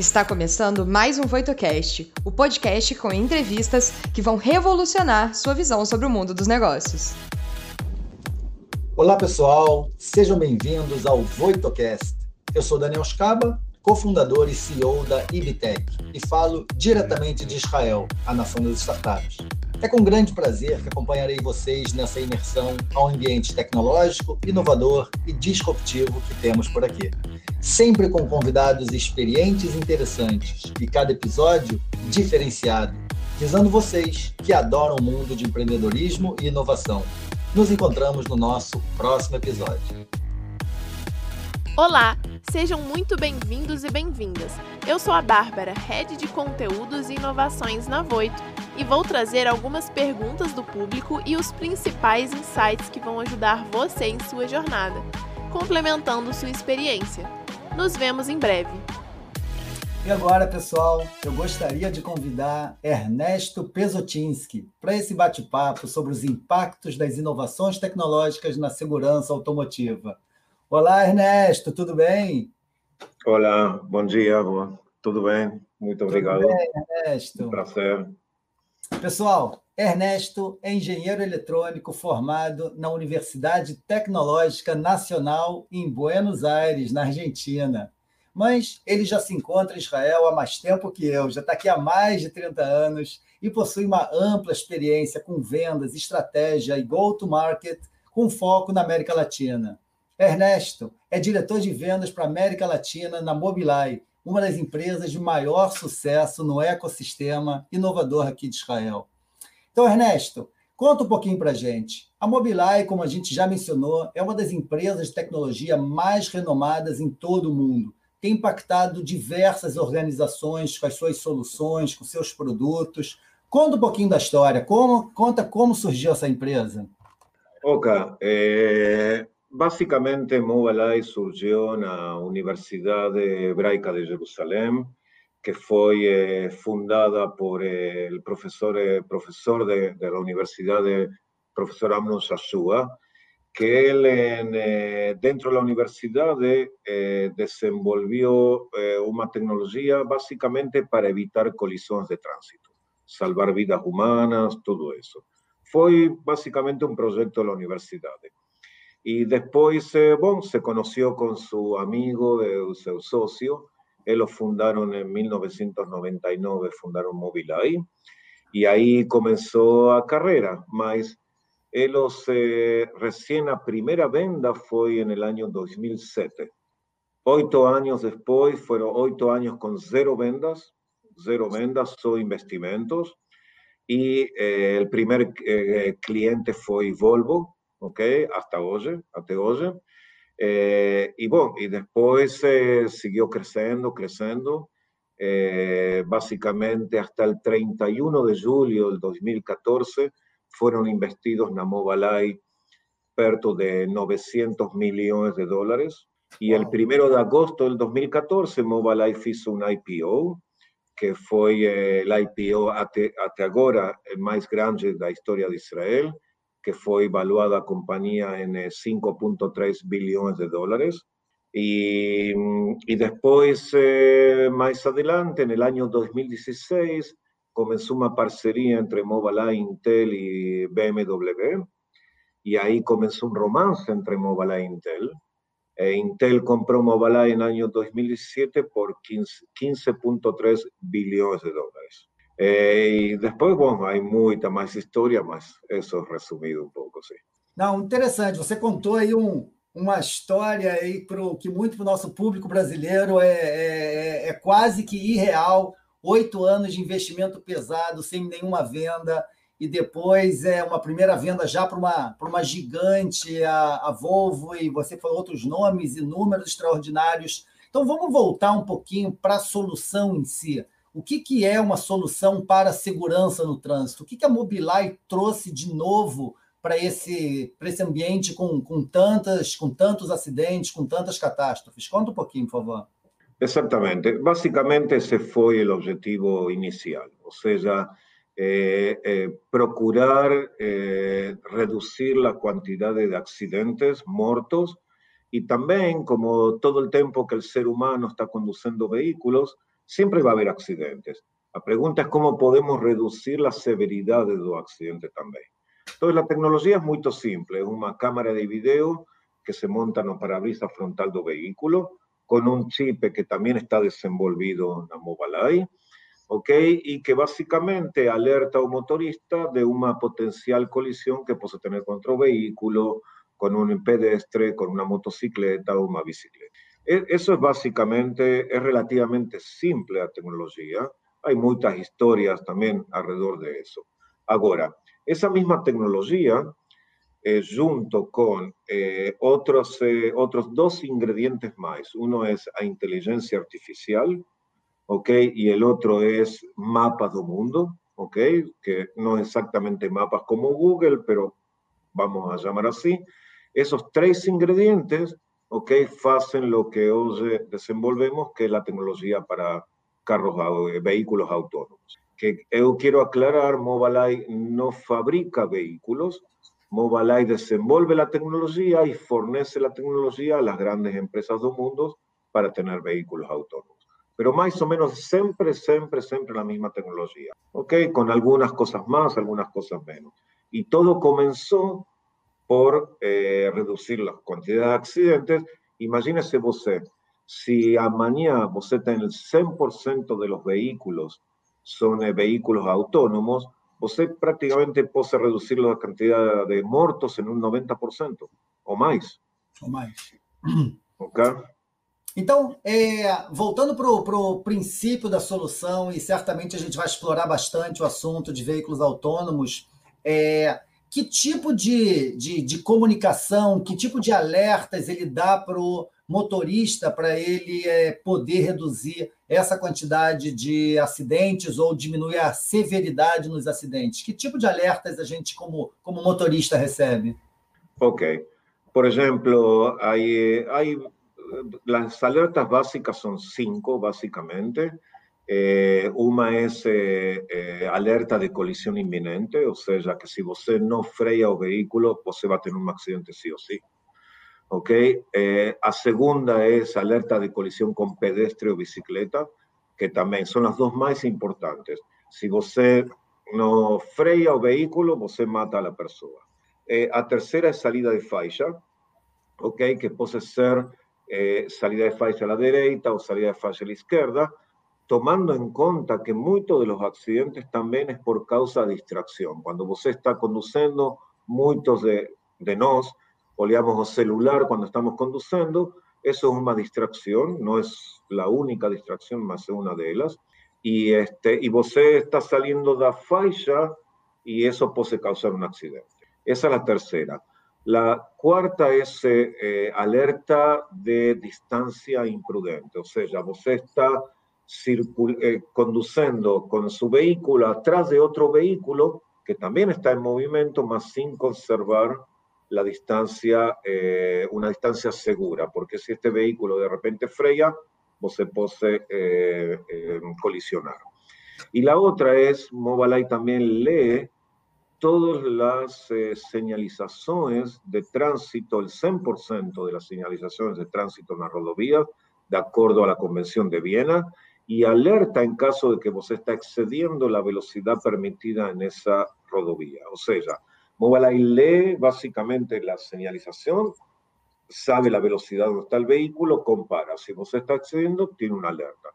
Está começando mais um VoitoCast, o podcast com entrevistas que vão revolucionar sua visão sobre o mundo dos negócios. Olá, pessoal, sejam bem-vindos ao VoitoCast. Eu sou Daniel Scaba, cofundador e CEO da Ibitec, e falo diretamente de Israel, a nação das startups. É com grande prazer que acompanharei vocês nessa imersão ao ambiente tecnológico, inovador e disruptivo que temos por aqui. Sempre com convidados experientes e interessantes, e cada episódio diferenciado, visando vocês que adoram o mundo de empreendedorismo e inovação. Nos encontramos no nosso próximo episódio. Olá, sejam muito bem-vindos e bem-vindas. Eu sou a Bárbara, Head de Conteúdos e Inovações na Voito, e vou trazer algumas perguntas do público e os principais insights que vão ajudar você em sua jornada, complementando sua experiência. Nos vemos em breve. E agora, pessoal, eu gostaria de convidar Ernesto Pesotinski para esse bate-papo sobre os impactos das inovações tecnológicas na segurança automotiva. Olá, Ernesto, tudo bem? Olá, bom dia, tudo bem? Muito obrigado. Tudo bem, Ernesto. Um prazer. Pessoal, Ernesto é engenheiro eletrônico formado na Universidade Tecnológica Nacional em Buenos Aires, na Argentina. Mas ele já se encontra em Israel há mais tempo que eu, já está aqui há mais de 30 anos e possui uma ampla experiência com vendas, estratégia e go-to-market com foco na América Latina. Ernesto é diretor de vendas para a América Latina na Mobileye, uma das empresas de maior sucesso no ecossistema inovador aqui de Israel. Então, Ernesto, conta um pouquinho para a gente. A Mobileye, como a gente já mencionou, é uma das empresas de tecnologia mais renomadas em todo o mundo. Tem impactado diversas organizações com as suas soluções, com seus produtos. Conta um pouquinho da história. Como, conta como surgiu essa empresa. Ok. É, Básicamente, Mobileye surgió en la Universidad Hebraica de Jerusalén, que fue eh, fundada por eh, el profesor, eh, profesor de, la universidad, de profesor Amnon Shashua, que él dentro de la universidad desenvolvió una tecnología básicamente para evitar colisiones de tránsito, salvar vidas humanas, todo eso. Fue básicamente un proyecto de la universidad. Y después, eh, se conoció con su amigo, eh, su socio. Él lo fundaron en 1999, fundaron Mobileye. Y ahí comenzó a carrera. Mas ellos eh, recién a primera venda fue en el año 2007. Ocho años después, fueron ocho años con cero vendas, cero vendas, solo investimentos. Y eh, el primer eh, cliente fue Volvo, ok? Hasta hoy, hasta hoy. Eh, y bueno, y después eh, siguió creciendo, creciendo. Eh, básicamente hasta el 31 de julio del 2014 fueron investidos en Mobileye perto de 900 millones de dólares. Y el primero de agosto del 2014 Mobileye hizo un IPO, que fue el IPO hasta ahora el más grande de la historia de Israel que fue evaluada a compañía en 5.3 eh, billones de dólares. Y, y después, eh, más adelante, el año 2016, comenzó una parcería entre Mobileye, Intel y BMW. Y ahí comenzó un romance entre Mobileye e Intel. E Intel compró Mobileye en el año 2017 por 15.3 billones de dólares. Eh, e depois, bom, há muita mais história, mas isso resumido um pouco, sim. Não, interessante. Você contou aí um, uma história aí pro, que muito para o nosso público brasileiro é, é, é, quase que irreal. Oito anos de investimento pesado, sem nenhuma venda, e depois é uma primeira venda já para uma, uma gigante, a, a Volvo, e você falou outros nomes e números extraordinários. Então vamos voltar um pouquinho para a solução em si. O que, que é uma solução para a segurança no trânsito? O que, que a Mobileye trouxe de novo para esse, esse ambiente com, com, tantas, com tantos acidentes, com tantas catástrofes? Conta um pouquinho, por favor. Exatamente. Basicamente, esse foi o objetivo inicial, ou seja, eh, eh, procurar eh, reduzir a quantidade de acidentes mortos e também, como todo o tempo que o ser humano está conduzindo veículos, siempre va a haber accidentes. La pregunta es cómo podemos reducir la severidad de los accidentes también. Entonces, la tecnología es muy simple. Es una cámara de video que se monta no parabrisas frontal del vehículo, con un chip que también está desenvolvido en la Mobileye, ¿ok? Y que básicamente alerta al motorista de una potencial colisión que puede tener con otro vehículo, con un pedestre, con una motocicleta o una bicicleta. E, eso es básicamente, es relativamente simple la tecnología. Hay muchas historias también alrededor de eso. Ahora, esa misma tecnología, eh, junto con eh, otros, eh, otros dos ingredientes más, uno es inteligencia artificial, ¿ok? Y el otro es mapas del mundo, ¿ok? Que no exactamente mapas como Google, pero vamos a llamar así. Esos tres ingredientes, ok, hacen lo que hoy desenvolvemos, que es la tecnología para carros, eh, vehículos autónomos. Que yo quiero aclarar, Mobileye no fabrica vehículos, Mobileye desenvolve la tecnología y fornece la tecnología a las grandes empresas del mundo para tener vehículos autónomos. Pero más o menos siempre, siempre, siempre la misma tecnología, ¿ok? Con algunas cosas más, algunas cosas menos. Y todo comenzó por eh, reduzir a quantidade de acidentes. Imagine-se você, se amanhã você tem 100% dos veículos são veículos autônomos, você praticamente pode reduzir a quantidade de mortos em um 90% ou mais. Ou mais. Ok? Então, é, voltando para o princípio da solução, e certamente a gente vai explorar bastante o assunto de veículos autônomos, é, que tipo de, de, de, comunicação, que tipo de alertas ele dá para o motorista para ele é, poder reduzir essa quantidade de acidentes ou diminuir a severidade nos acidentes? Que tipo de alertas a gente, como, como motorista, recebe? Ok. Por exemplo, aí, as alertas básicas são cinco, basicamente. Eh, una es eh, eh, alerta de colisión inminente, o sea, que si usted no freia o vehículo, usted va a tener un accidente sí o sí. ¿Ok? a segunda es alerta de colisión con pedestre o bicicleta, que también son las dos más importantes. Si usted no freia o vehículo, usted mata a la persona. a tercera es salida de faixa, ¿ok? Que puede ser salida de faixa a la derecha o salida de faixa a la izquierda, tomando en cuenta que muchos de los accidentes también es por causa de distracción. Cuando usted está conduciendo, muchos de, de nos olhamos el celular cuando estamos conduciendo, eso es una distracción, no es la única distracción, más una de ellas. Y, este, y usted está saliendo de la faixa y eso puede causar un accidente. Esa es la tercera. La cuarta es eh, eh, alerta de distancia imprudente, o sea, usted está eh, conduciendo con su vehículo atrás de otro vehículo que también está en movimiento, más sin conservar la distancia, eh, una distancia segura, porque si este vehículo de repente freya, se puede eh, colisionar. Y la otra es, Mobileye también lee todas las señalizaciones de tránsito, el 100% de las señalizaciones de tránsito en la rodovía, de acuerdo a la Convención de Viena, y alerta en caso de que vos está excediendo la velocidad permitida en esa rodovía. O sea, Mobileye lee básicamente la señalización, sabe la velocidad donde está el vehículo, compara. Si vos está excediendo, tiene una alerta.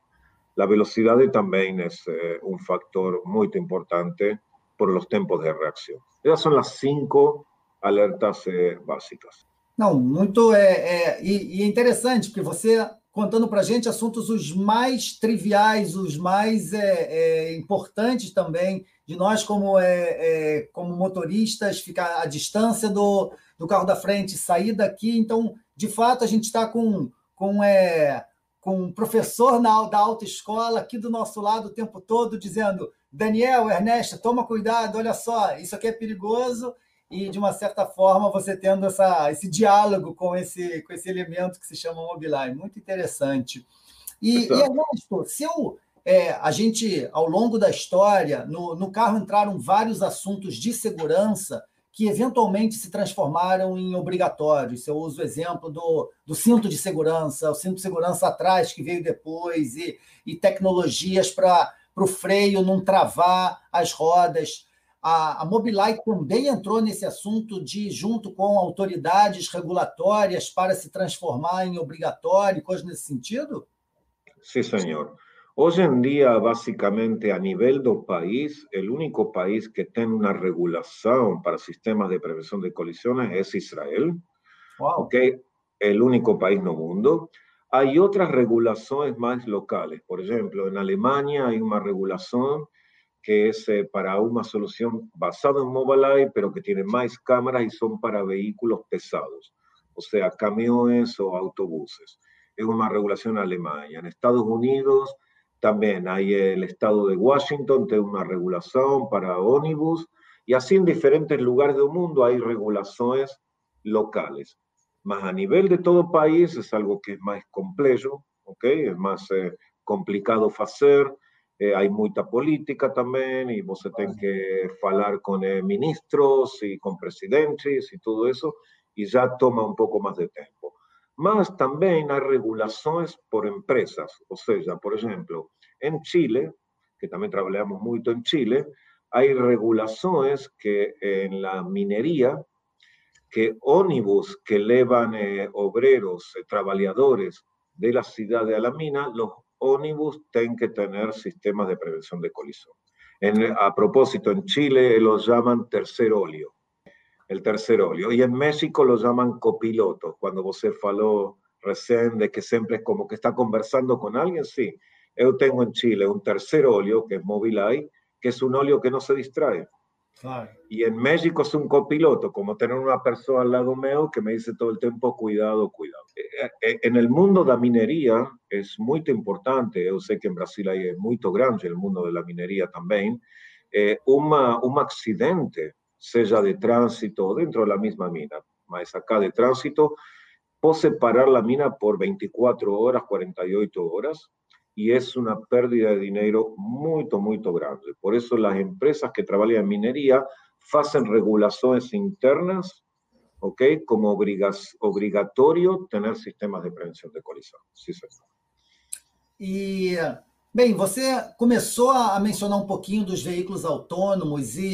La velocidad también es eh, un factor muy importante por los tiempos de reacción. Esas son las cinco alertas eh, básicas. Não, muito é, é e, e porque você contando para a gente assuntos os mais triviais, os mais é, é, importantes também, de nós como, é, é, como motoristas, ficar à distância do, do carro da frente, sair daqui. Então, de fato, a gente está com, com, é, com um professor na, da autoescola aqui do nosso lado o tempo todo, dizendo: Daniel, Ernesto, toma cuidado, olha só, isso aqui é perigoso e, de uma certa forma, você tendo essa, esse diálogo com esse, com esse elemento que se chama Mobileye. Muito interessante. E, e Ernesto, se eu, é, a gente, ao longo da história, no, no carro entraram vários assuntos de segurança que eventualmente se transformaram em obrigatórios. Eu uso o exemplo do, do cinto de segurança, o cinto de segurança atrás que veio depois, e, e tecnologias para o freio não travar as rodas. A, a Mobileye também entrou nesse assunto de, junto com autoridades regulatórias, para se transformar em obrigatório, coisa nesse sentido? Sim, senhor. Hoy en día, básicamente, a nivel del país, el único país que tiene una regulación para sistemas de prevención de colisiones es Israel. Wow. El único país no mundo. Hay otras regulaciones más locales. Por ejemplo, en Alemania hay una regulación que es eh, para una solución basada en Mobileye, pero que tiene más cámaras y son para vehículos pesados, o sea, camiones o autobuses. Es una regulación alemana. En Estados Unidos también hay el estado de Washington, tiene una regulación para ónibus, y así en diferentes lugares del mundo hay regulaciones locales. Más a nivel de todo país es algo que es más complejo, ¿ok? Es más eh, complicado hacer, eh, hay mucha política también, y vos tenés que hablar con eh, ministros y con presidentes y todo eso, y ya toma un poco más de tiempo. Más también hay regulaciones por empresas, o sea, por ejemplo, en Chile, que también trabajamos mucho en Chile, hay regulaciones que en la minería, que ónibus que llevan eh, obreros, eh, trabajadores de la ciudad de Alamina, los ónibus tienen que tener sistemas de prevención de colisión. a propósito, en Chile los llaman tercer óleo, el tercer óleo. Y en México lo llaman copiloto. Cuando vos faló recién de que siempre es como que está conversando con alguien, sí. Yo tengo en Chile un tercer óleo, que es Mobileye, que es un óleo que no se distrae. Y en México es un copiloto, como tener una persona al lado mío que me dice todo el tiempo, cuidado, cuidado. Eh, eh, en el mundo de la minería es muy importante, yo sé que en Brasil hay muy grande el mundo de la minería también, eh, un accidente, sea de tránsito dentro de la misma mina, más acá de tránsito, puedo separar la mina por 24 horas, 48 horas, y es una pérdida de dinero muy, muy grande. Por eso las empresas que trabajan en minería hacen regulaciones internas, ¿ok? Como obligatorio tener sistemas de prevención de colisión. Sí, sí. E, bem, você começou a mencionar um pouquinho dos veículos autônomos e,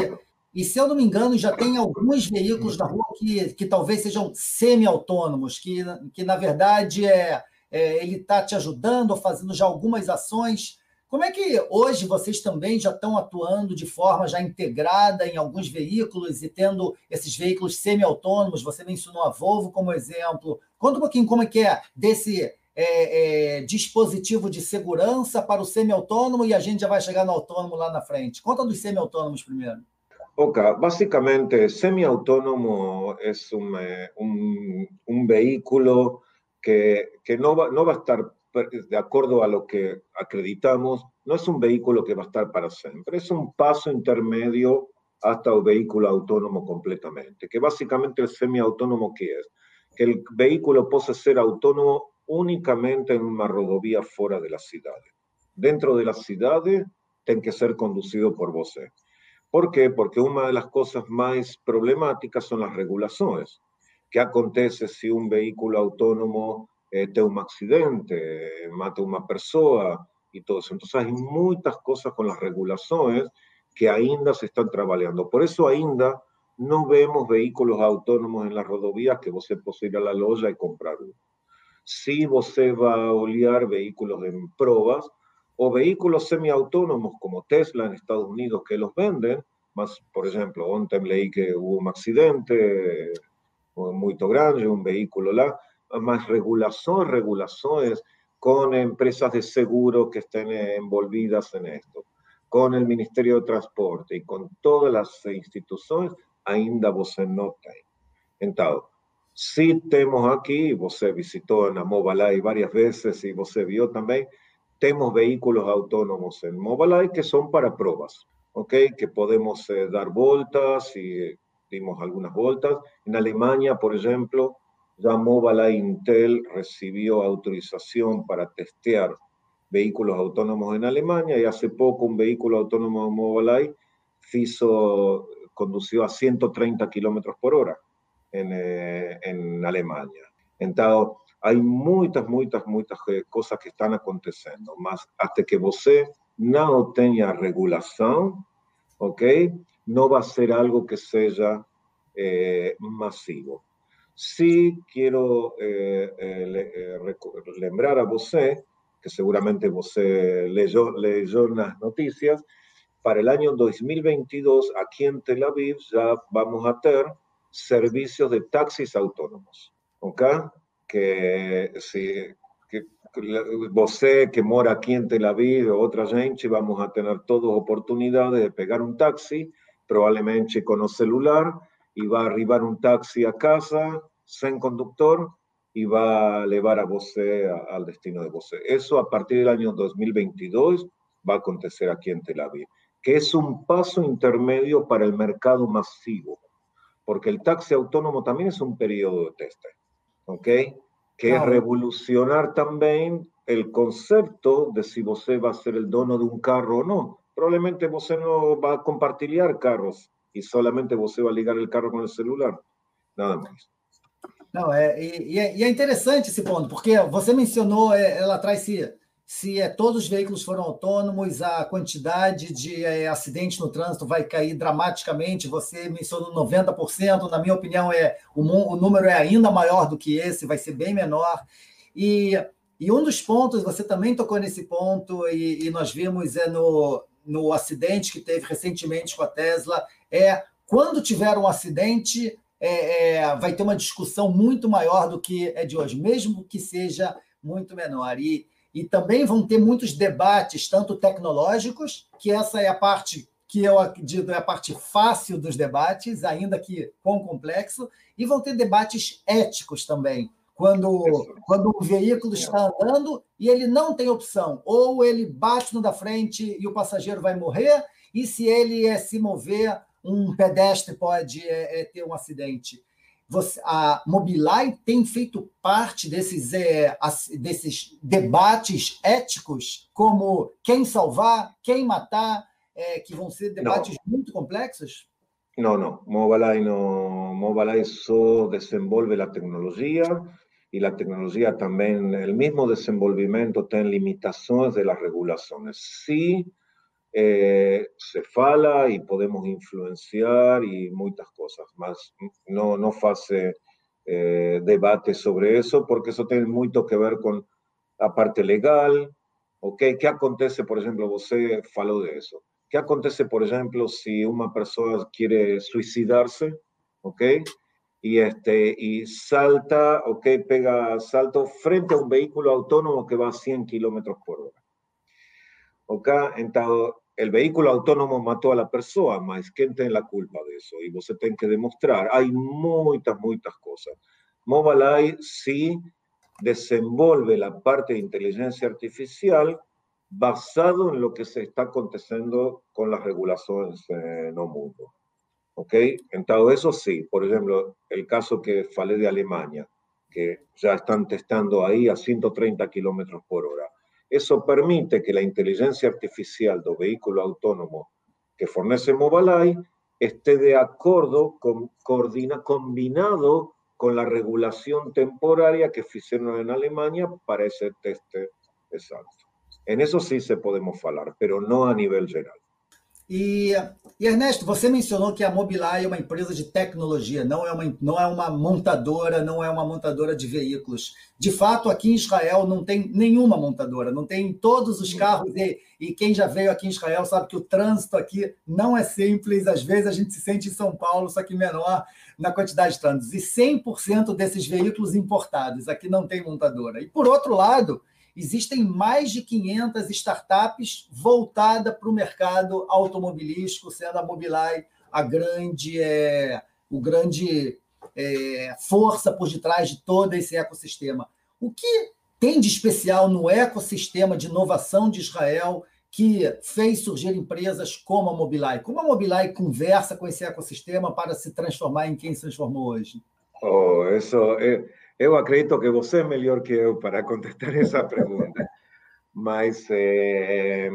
e se eu não me engano, já tem alguns veículos na rua que, que talvez sejam semi-autônomos, que, que na verdade é, é, ele está te ajudando fazendo já algumas ações. Como é que hoje vocês também já estão atuando de forma já integrada em alguns veículos e tendo esses veículos semi-autônomos? Você mencionou a Volvo como exemplo. Conta um pouquinho como é que é desse é, é, dispositivo de segurança para o semi-autônomo e a gente já vai chegar no autônomo lá na frente. Conta dos semi-autônomos primeiro. Ok, básicamente semi-autónomo es un, un, un vehículo que, que no, va, no va a estar de acuerdo a lo que acreditamos, no es un vehículo que va a estar para siempre, es un paso intermedio hasta un vehículo autónomo completamente, que básicamente el semiautónomo que es, que el vehículo puede ser autónomo únicamente en una rodovía fuera de las ciudades. Dentro de las ciudades, tiene que ser conducido por vos. ¿Por qué? Porque una de las cosas más problemáticas son las regulaciones. ¿Qué acontece si un vehículo autónomo eh, tiene un accidente, mata a una persona y todo eso? Entonces hay muchas cosas con las regulaciones que ainda se están trabajando. Por eso ainda no vemos vehículos autónomos en las rodovías que vos puede ir a la loja y comprar uno. Si vos va a olear vehículos en pruebas o vehículos semiautónomos como Tesla en Estados Unidos que los venden, más, por ejemplo, ontem leí que hubo un accidente, muy grande, un vehículo lá, más regulación, regulaciones con empresas de seguro que estén envolvidas en esto, con el Ministerio de Transporte y con todas las instituciones, ainda você no tem. Entonces, si tenemos aquí, você visitó en la Mobileye varias veces y você vio también, tenemos vehículos autónomos en Mobileye que son para pruebas, ¿ok? Que podemos eh, dar vueltas y dimos algunas vueltas. En Alemania, por ejemplo, ya Mobileye Intel recibió autorización para testear vehículos autónomos en Alemania y hace poco un vehículo autónomo de Mobileye hizo conducido a 130 kilómetros por hora en, eh, en Alemanha. Então, há muitas, muitas, muitas coisas que estão acontecendo, mas até que você não tenha regulação, ok? Não vai ser algo que seja eh, masivo. Sí quiero eh, eh, eh, lembrar a você, que seguramente você leyó, leyó las noticias, para el año 2022 aquí en Tel Aviv ya vamos a tener servicios de taxis autónomos, ¿ok? Que si que, você que mora aquí en Tel Aviv o otra gente, vamos a tener todas oportunidades de pegar un taxi, probablemente con un celular, y va a arribar un taxi a casa sin conductor y va a llevar a você al destino de você. Eso a partir del año 2022 va a acontecer aquí en Tel Aviv, que es un paso intermedio para el mercado masivo, porque el taxi autónomo también es un periodo de teste, ¿ok? Que es revolucionar también el concepto de si você va a ser el dono de un carro o no. Probablemente você no va a compartir carros y solamente você vai ligar o carro com o celular. Nada mais. Não, é, e, é, e, é, interessante esse ponto, porque você mencionou é, lá atrás se, se é, todos os veículos foram autônomos, a quantidade de é, acidentes no trânsito vai cair dramaticamente. Você mencionou 90%, na minha opinião, é o, o número é ainda maior do que esse, vai ser bem menor. E, e um dos pontos, você também tocou nesse ponto, e, e nós vimos é no, no acidente que teve recentemente com a Tesla, é quando tiver um acidente, é, é, vai ter uma discussão muito maior do que é de hoje, mesmo que seja muito menor. E, e também vão ter muitos debates, tanto tecnológicos, que essa é a parte que eu acredito é a parte fácil dos debates, ainda que com complexo, e vão ter debates éticos também. Quando, quando o veículo está andando e ele não tem opção, ou ele bate no da frente e o passageiro vai morrer, e se ele é, se mover, um pedestre pode é, é, ter um acidente. Você, a Mobileye tem feito parte desses, é, desses debates éticos, como quem salvar, quem matar, é, que vão ser debates não. muito complexos? Não, não. Mobileye, não. Mobileye só desenvolve a tecnologia e a tecnologia também, o mesmo desenvolvimento tem limitações das regulações. Sim, eh, se fala y podemos influenciar y muchas cosas, más no, no hace eh, debate sobre eso, porque eso tiene mucho que ver con la parte legal, ¿ok? ¿Qué acontece, por ejemplo, usted faló de eso? ¿Qué acontece, por ejemplo, si una persona quiere suicidarse, ¿ok? Y, este, y salta, ¿ok? Pega salto frente a un vehículo autónomo que va a 100 kilómetros por hora. ¿Ok? Entonces, el vehículo autónomo mató a la persona, mas ¿quién tiene la culpa de eso? Y vos tenés que demostrar. Hay muchas, muchas cosas. Mobileye sí desenvolve la parte de inteligencia artificial basado en lo que se está aconteciendo con las regulaciones en el mundo. ¿Ok? Entonces, eso sí. Por ejemplo, el caso que falé de Alemania, que ya están testando ahí a 130 kilómetros por hora. Eso permite que la inteligencia artificial del vehículo autónomo que fornece Mobileye esté de acuerdo, con, coordina, combinado con la regulación temporaria que hicieron en Alemania para ese teste exacto. En eso sí se podemos hablar, pero no a nivel general. E, e, Ernesto, você mencionou que a Mobileye é uma empresa de tecnologia, não é, uma, não é uma montadora, não é uma montadora de veículos. De fato, aqui em Israel não tem nenhuma montadora, não tem todos os carros. E, e quem já veio aqui em Israel sabe que o trânsito aqui não é simples. Às vezes a gente se sente em São Paulo, só que menor na quantidade de trânsitos. E 100% desses veículos importados, aqui não tem montadora. E por outro lado, existem mais de 500 startups voltadas para o mercado automobilístico, sendo a Mobileye a grande, é, o grande é, força por detrás de todo esse ecossistema. O que tem de especial no ecossistema de inovação de Israel que fez surgir empresas como a Mobileye? Como a Mobileye conversa com esse ecossistema para se transformar em quem se transformou hoje? Oh, isso é Eu acredito que você é melhor que eu para contestar essa pergunta. Mas é,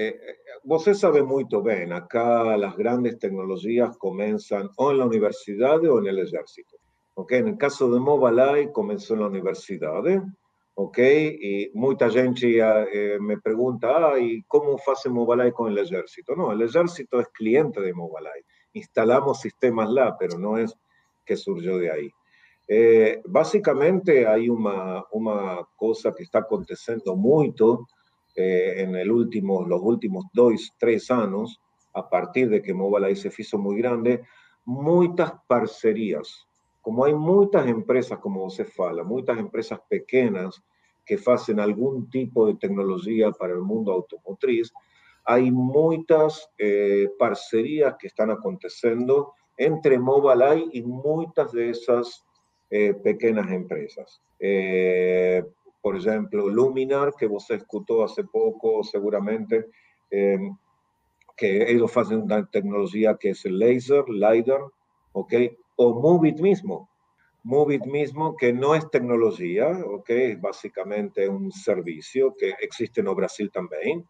Eh, você sabe muito bem, acá las grandes tecnologias começam ou na universidade ou no exército. Ok, no caso de Mobileye começou na universidade, ok, e muita gente eh, me pergunta, ah, e como faz Mobileye com o exército? Não, o exército é cliente de Mobileye. Instalamos sistemas lá, pero no es que surgió de ahí. Eh, básicamente hay una, una cosa que está aconteciendo mucho eh, en el último, los últimos dos, tres años, a partir de que Mobile se hizo muy grande, muchas parcerías. Como hay muchas empresas, como se fala, muchas empresas pequeñas que hacen algún tipo de tecnología para el mundo automotriz, hay muchas eh, parcerías que están aconteciendo entre Mobileye y muchas de esas eh, empresas. Eh, por ejemplo, Luminar, que vos escuchó hace poco seguramente, em, que ellos hacen una tecnología que es el laser, LiDAR, ¿ok? O Movit mismo. Movit mismo, que no es tecnología, ¿ok? Es básicamente un servicio que existe en Brasil también,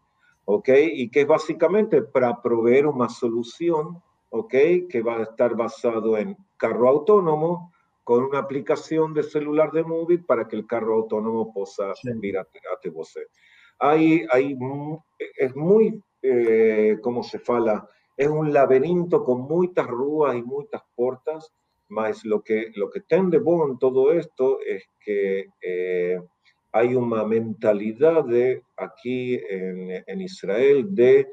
¿ok? Y que es básicamente para proveer una solución, ¿ok? Que va a estar basado en carro autónomo, con una aplicación de celular de móvil para que el carro autónomo pueda ir a, a você. Hay, hay, es muy, eh, como se fala, es un laberinto con muchas ruas y muchas puertas, mas lo que, lo que tiene de bueno en todo esto es que eh, hay una mentalidad de aquí en, en, Israel de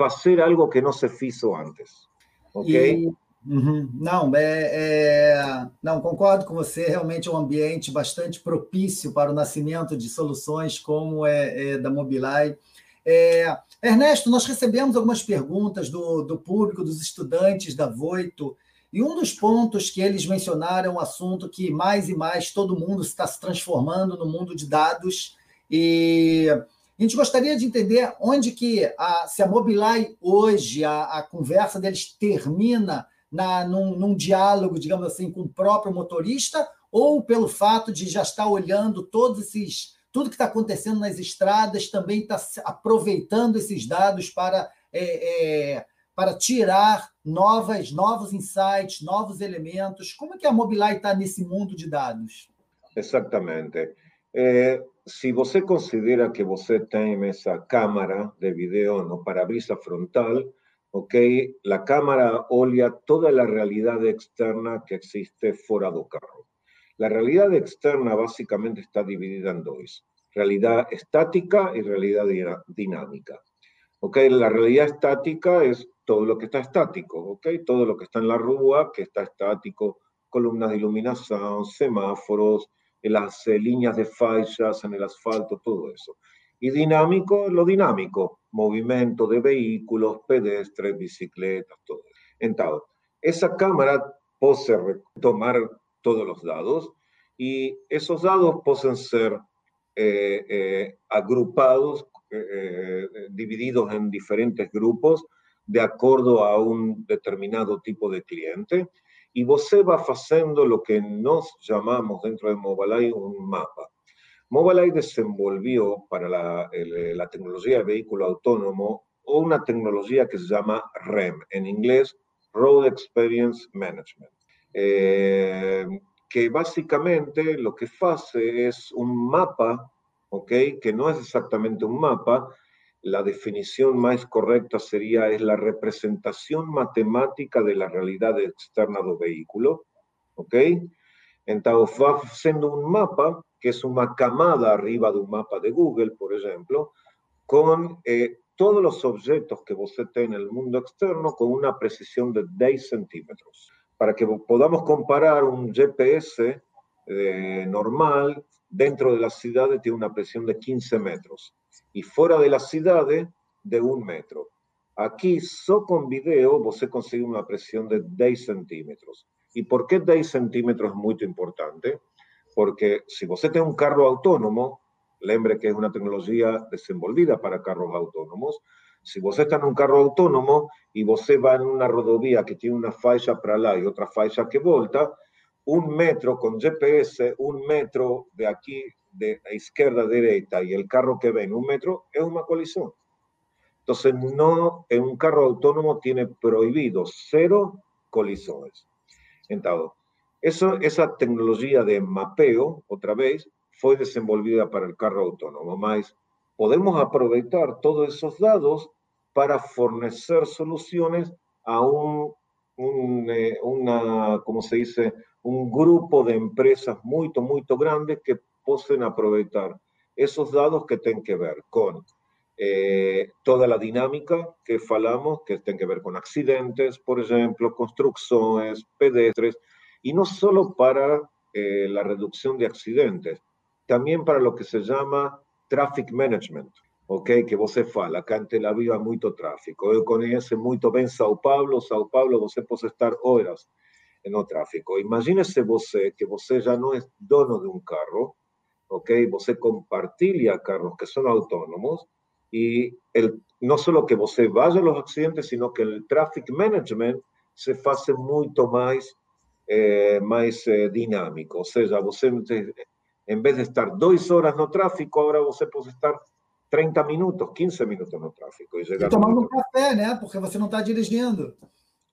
hacer algo que no se hizo antes. ¿okay? Uhum. Não, é, é, não, concordo com você. Realmente é um ambiente bastante propício para o nascimento de soluções como é, é da Mobileye. É, Ernesto, nós recebemos algumas perguntas do, do público, dos estudantes da Voito, e um dos pontos que eles mencionaram é um assunto que mais e mais todo mundo está se transformando no mundo de dados. E a gente gostaria de entender onde que, a, se a Mobileye hoje, a, a conversa deles termina na, num, num diálogo, digamos assim, com o próprio motorista, ou pelo fato de já estar olhando todos esses tudo que está acontecendo nas estradas, também está aproveitando esses dados para, é, é, para tirar novas, novos insights, novos elementos. Como é que a Mobileye está nesse mundo de dados? Exatamente. É, se você considera que você tem essa câmera de vídeo no para-brisa frontal, ¿ok? La cámara olia toda la realidad externa que existe fuera del carro. La realidad externa básicamente está dividida en dos, realidad estática y realidad dinámica. ¿Ok? La realidad estática es todo lo que está estático, ¿ok? Todo lo que está en la rúa, que está estático, columnas de iluminación, semáforos, las líneas de fallas en el asfalto, todo eso. Y dinámico, lo dinámico, movimiento de vehículos, pedestres, bicicletas, todo. Entonces, esa cámara puede tomar todos los datos y esos datos pueden ser eh, eh, agrupados, eh, divididos en diferentes grupos de acuerdo a un determinado tipo de cliente y você va haciendo lo que nos llamamos dentro de Mobileye un mapa. Mobileye desenvolvió para la, tecnología de vehículo autónomo una tecnología que se llama REM, en inglés Road Experience Management, eh, que básicamente lo que hace es un mapa, ¿ok? Que no es exactamente un mapa, la definición más correcta sería es la representación matemática de la realidad externa del vehículo, ¿ok? Entonces va haciendo un mapa que es una camada arriba de un mapa de Google, por ejemplo, con eh, todos los objetos que usted tiene en el mundo externo con una precisión de 10 centímetros. Para que podamos comparar un GPS eh, normal, dentro de la ciudad tiene una precisión de 15 metros y fuera de la ciudad de un metro. Aquí, solo con video, usted consigue una presión de 10 centímetros. ¿Y por qué 10 centímetros es muy importante? porque si usted tiene un carro autónomo, lembre que es una tecnología desenvolvida para carros autónomos, si usted está en un carro autónomo y usted va en una rodovía que tiene una falla para allá y otra falla que volta, un metro con GPS, un metro de aquí, de izquierda a derecha, y el carro que ven un metro, es una colisión. Entonces, no, en un carro autónomo tiene prohibido cero colisiones. Entonces, eso, esa tecnología de mapeo, otra vez, fue desenvolvida para el carro autónomo, más podemos aprovechar todos esos datos para fornecer soluciones a un eh, una, como se dice, un grupo de empresas muy, muy grandes que pueden aprovechar esos datos que tienen que ver con eh, toda la dinámica que falamos, que tiene que ver con accidentes, por ejemplo, construcciones, pedestres, y no solo para eh, la reducción de accidentes, también para lo que se llama traffic management, ok? Que você fala, acá en Tel Aviv hay mucho tráfico. Eu conheço muito bem São Paulo, São Paulo você pode estar horas no tráfico. Imagínese você que você já não é dono de um carro, ok? Você compartilha carros que são autônomos y el, no solo que você vaya a los accidentes, sino que el traffic management se hace mucho más, eh, más eh, dinámico. O sea, você, en vez de estar dos horas no tráfico, ahora você puede estar 30 minutos, 15 minutos no tráfico. E, e tomando um café, né? Porque você não está dirigindo.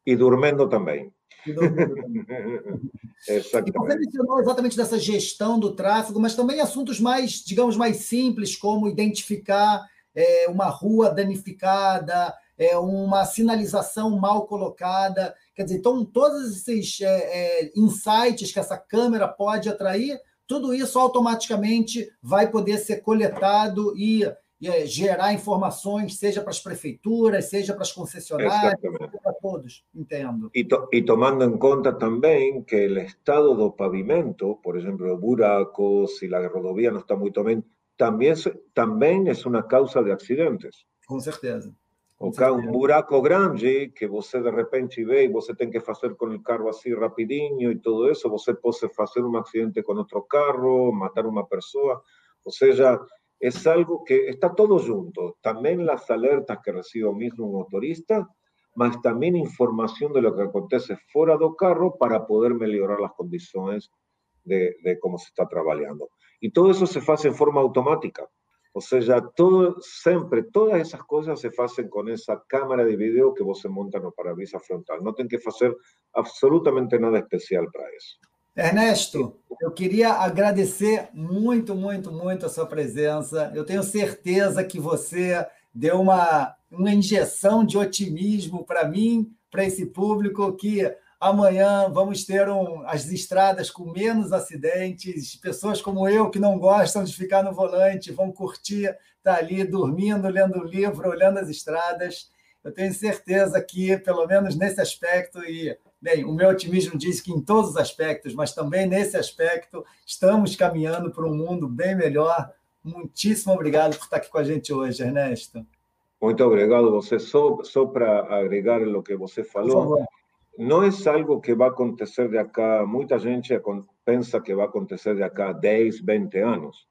E dormindo também. E dormindo também. Exatamente. E você mencionou exatamente dessa gestão do tráfego, mas também assuntos mais, digamos, mais simples, como identificar é, uma rua danificada, é, uma sinalização mal colocada. Quer dizer, então, todos esses é, é, insights que essa câmera pode atrair, tudo isso automaticamente vai poder ser coletado e, é, gerar informações, seja para as prefeituras, seja para as concessionárias, para todos, entendo. E, to, e, tomando em conta também que o estado do pavimento, por exemplo, buracos, se a rodovia não está muito bem, também, também é uma causa de acidentes. Com certeza. O um buraco grande que você de repente vê e você tem que fazer com o carro assim rapidinho e tudo isso, você pode fazer um acidente com outro carro, matar uma pessoa. Ou seja, é algo que está todo junto. Também as alertas que recebe o mesmo motorista, mas também informação de lo que acontece fora do carro para poder melhorar as condições de, de como se está trabalhando. Y todo eso se hace en forma automática. O sea, todo, siempre, todas esas cosas se hacen con esa cámara de video que se monta no parabrisas frontal. No tienen que hacer absolutamente nada especial para eso. Ernesto, eu queria agradecer muito, muito, muito a sua presença. Eu tenho certeza que você deu uma, uma injeção de otimismo para mim, para esse público que Amanhã vamos ter um, as estradas com menos acidentes. Pessoas como eu, que não gostam de ficar no volante, vão curtir estar tá ali dormindo, lendo livro, olhando as estradas. Eu tenho certeza que, pelo menos nesse aspecto, e bem, o meu otimismo diz que em todos os aspectos, mas também nesse aspecto, estamos caminhando para um mundo bem melhor. Muitíssimo obrigado por estar aqui com a gente hoje, Ernesto. Muito obrigado você. Só, só para agregar o que você falou, no es algo que va a acontecer de acá, mucha gente piensa que va a acontecer de acá 10, 20 años.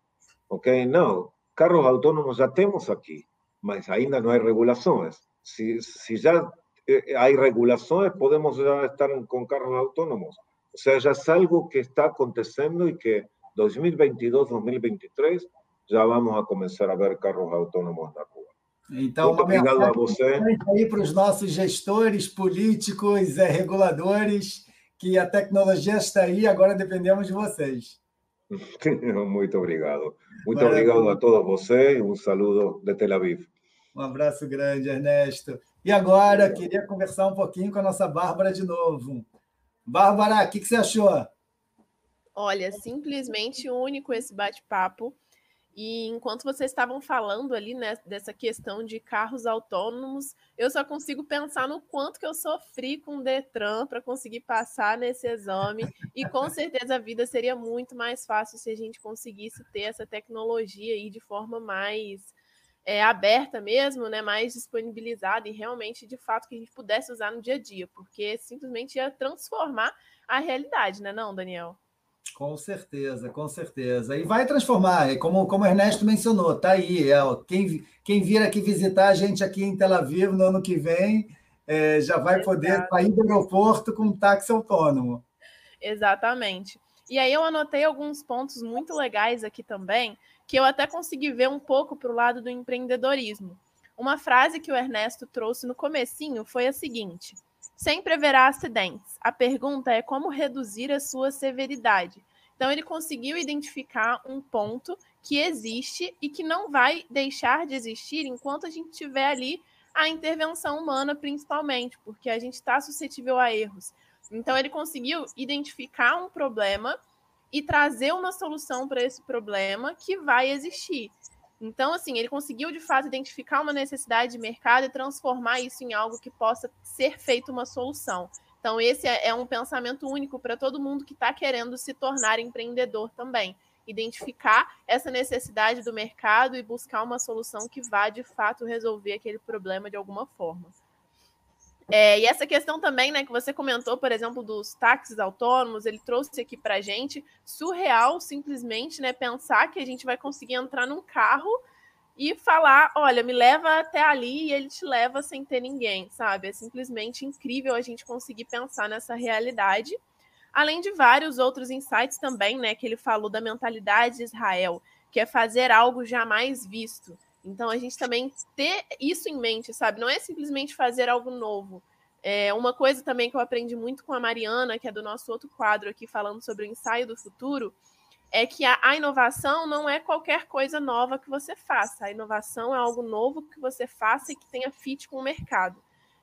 ¿Ok? No, carros autónomos ya tenemos aquí, mas ainda no hay regulaciones. Si, ya eh, hay regulaciones, podemos ya estar con carros autónomos. O sea, ya es algo que está aconteciendo y que 2022, 2023 ya vamos a comenzar a ver carros autónomos en la Então, Muito obrigado a você. aí para os nossos gestores, políticos, é, reguladores, que a tecnologia está aí, agora dependemos de vocês. Muito obrigado. Muito obrigado a todos vocês. Um saludo de Tel Aviv. Um abraço grande, Ernesto. E agora, queria conversar um pouquinho com a nossa Bárbara de novo. Bárbara, o que, que você achou? Olha, simplesmente único esse bate-papo. E enquanto vocês estavam falando ali né, dessa questão de carros autônomos, eu só consigo pensar no quanto que eu sofri com o Detran para conseguir passar nesse exame. E com certeza a vida seria muito mais fácil se a gente conseguisse ter essa tecnologia aí de forma mais é, aberta mesmo, né, mais disponibilizada e realmente, de fato, que a gente pudesse usar no dia a dia, porque simplesmente ia transformar a realidade, né, não, Daniel? Com certeza, com certeza. E vai transformar, como, como o Ernesto mencionou, tá aí. É, quem, quem vir aqui visitar a gente aqui em Tel Aviv no ano que vem é, já vai poder sair do aeroporto com um táxi autônomo. Exatamente. E aí eu anotei alguns pontos muito legais aqui também, que eu até consegui ver um pouco para o lado do empreendedorismo. uma frase que o Ernesto trouxe no comecinho foi a seguinte: Sempre haverá acidentes. A pergunta é como reduzir a sua severidade. Então, ele conseguiu identificar um ponto que existe e que não vai deixar de existir enquanto a gente tiver ali a intervenção humana, principalmente, porque a gente está suscetível a erros. Então, ele conseguiu identificar um problema e trazer uma solução para esse problema que vai existir. Então, assim, ele conseguiu de fato identificar uma necessidade de mercado e transformar isso em algo que possa ser feito uma solução. Então, esse é, é um pensamento único para todo mundo que está querendo se tornar empreendedor também. Identificar essa necessidade do mercado e buscar uma solução que vá de fato resolver aquele problema de alguma forma. É, e essa questão também, né, que você comentou, por exemplo, dos táxis autônomos, ele trouxe aqui para gente, surreal simplesmente, né, pensar que a gente vai conseguir entrar num carro e falar, olha, me leva até ali e ele te leva sem ter ninguém, sabe? É simplesmente incrível a gente conseguir pensar nessa realidade, além de vários outros insights também, né, que ele falou da mentalidade de Israel, que é fazer algo jamais visto. Então a gente também ter isso em mente, sabe? Não é simplesmente fazer algo novo. É uma coisa também que eu aprendi muito com a Mariana, que é do nosso outro quadro aqui falando sobre o ensaio do futuro, é que a, a inovação não é qualquer coisa nova que você faça. A inovação é algo novo que você faça e que tenha fit com o mercado.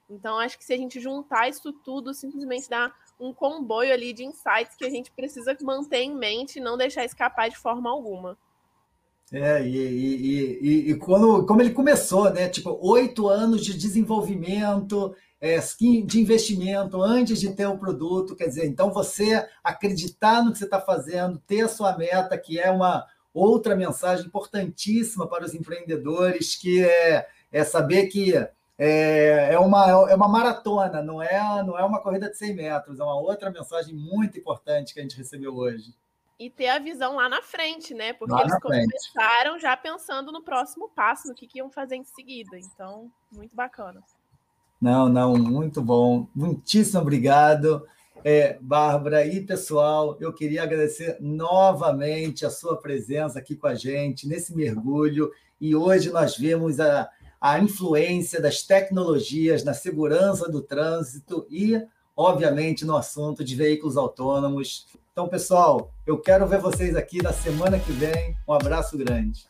Então, acho que se a gente juntar isso tudo, simplesmente dá um comboio ali de insights que a gente precisa manter em mente e não deixar escapar de forma alguma. É, e, e, e, e, quando, como ele começou, né? Tipo, oito anos de desenvolvimento, é, de investimento antes de ter o produto. Quer dizer, então você acreditar no que você está fazendo, ter a sua meta, que é uma outra mensagem importantíssima para os empreendedores, que é, é saber que é, é, uma, é uma maratona, não é, não é uma corrida de 100 metros, é uma outra mensagem muito importante que a gente recebeu hoje e ter a visão lá na frente, né? Porque lá eles começaram frente. já pensando no próximo passo, no que, que iam fazer em seguida. Então, muito bacana. Não, não, muito bom. Muitíssimo obrigado, é, Bárbara. E, pessoal, eu queria agradecer novamente a sua presença aqui com a gente nesse mergulho. E hoje nós vimos a, a influência das tecnologias na segurança do trânsito e, obviamente, no assunto de veículos autônomos. Então, pessoal, eu quero ver vocês aqui na semana que vem. Um abraço grande.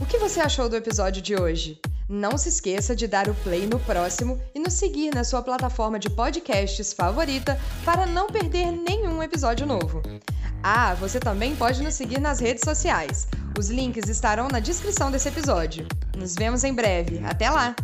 O que você achou do episódio de hoje? Não se esqueça de dar o play no próximo e nos seguir na sua plataforma de podcasts favorita para não perder nenhum episódio novo. Ah, você também pode nos seguir nas redes sociais. Os links estarão na descrição desse episódio. Nos vemos em breve. Até lá!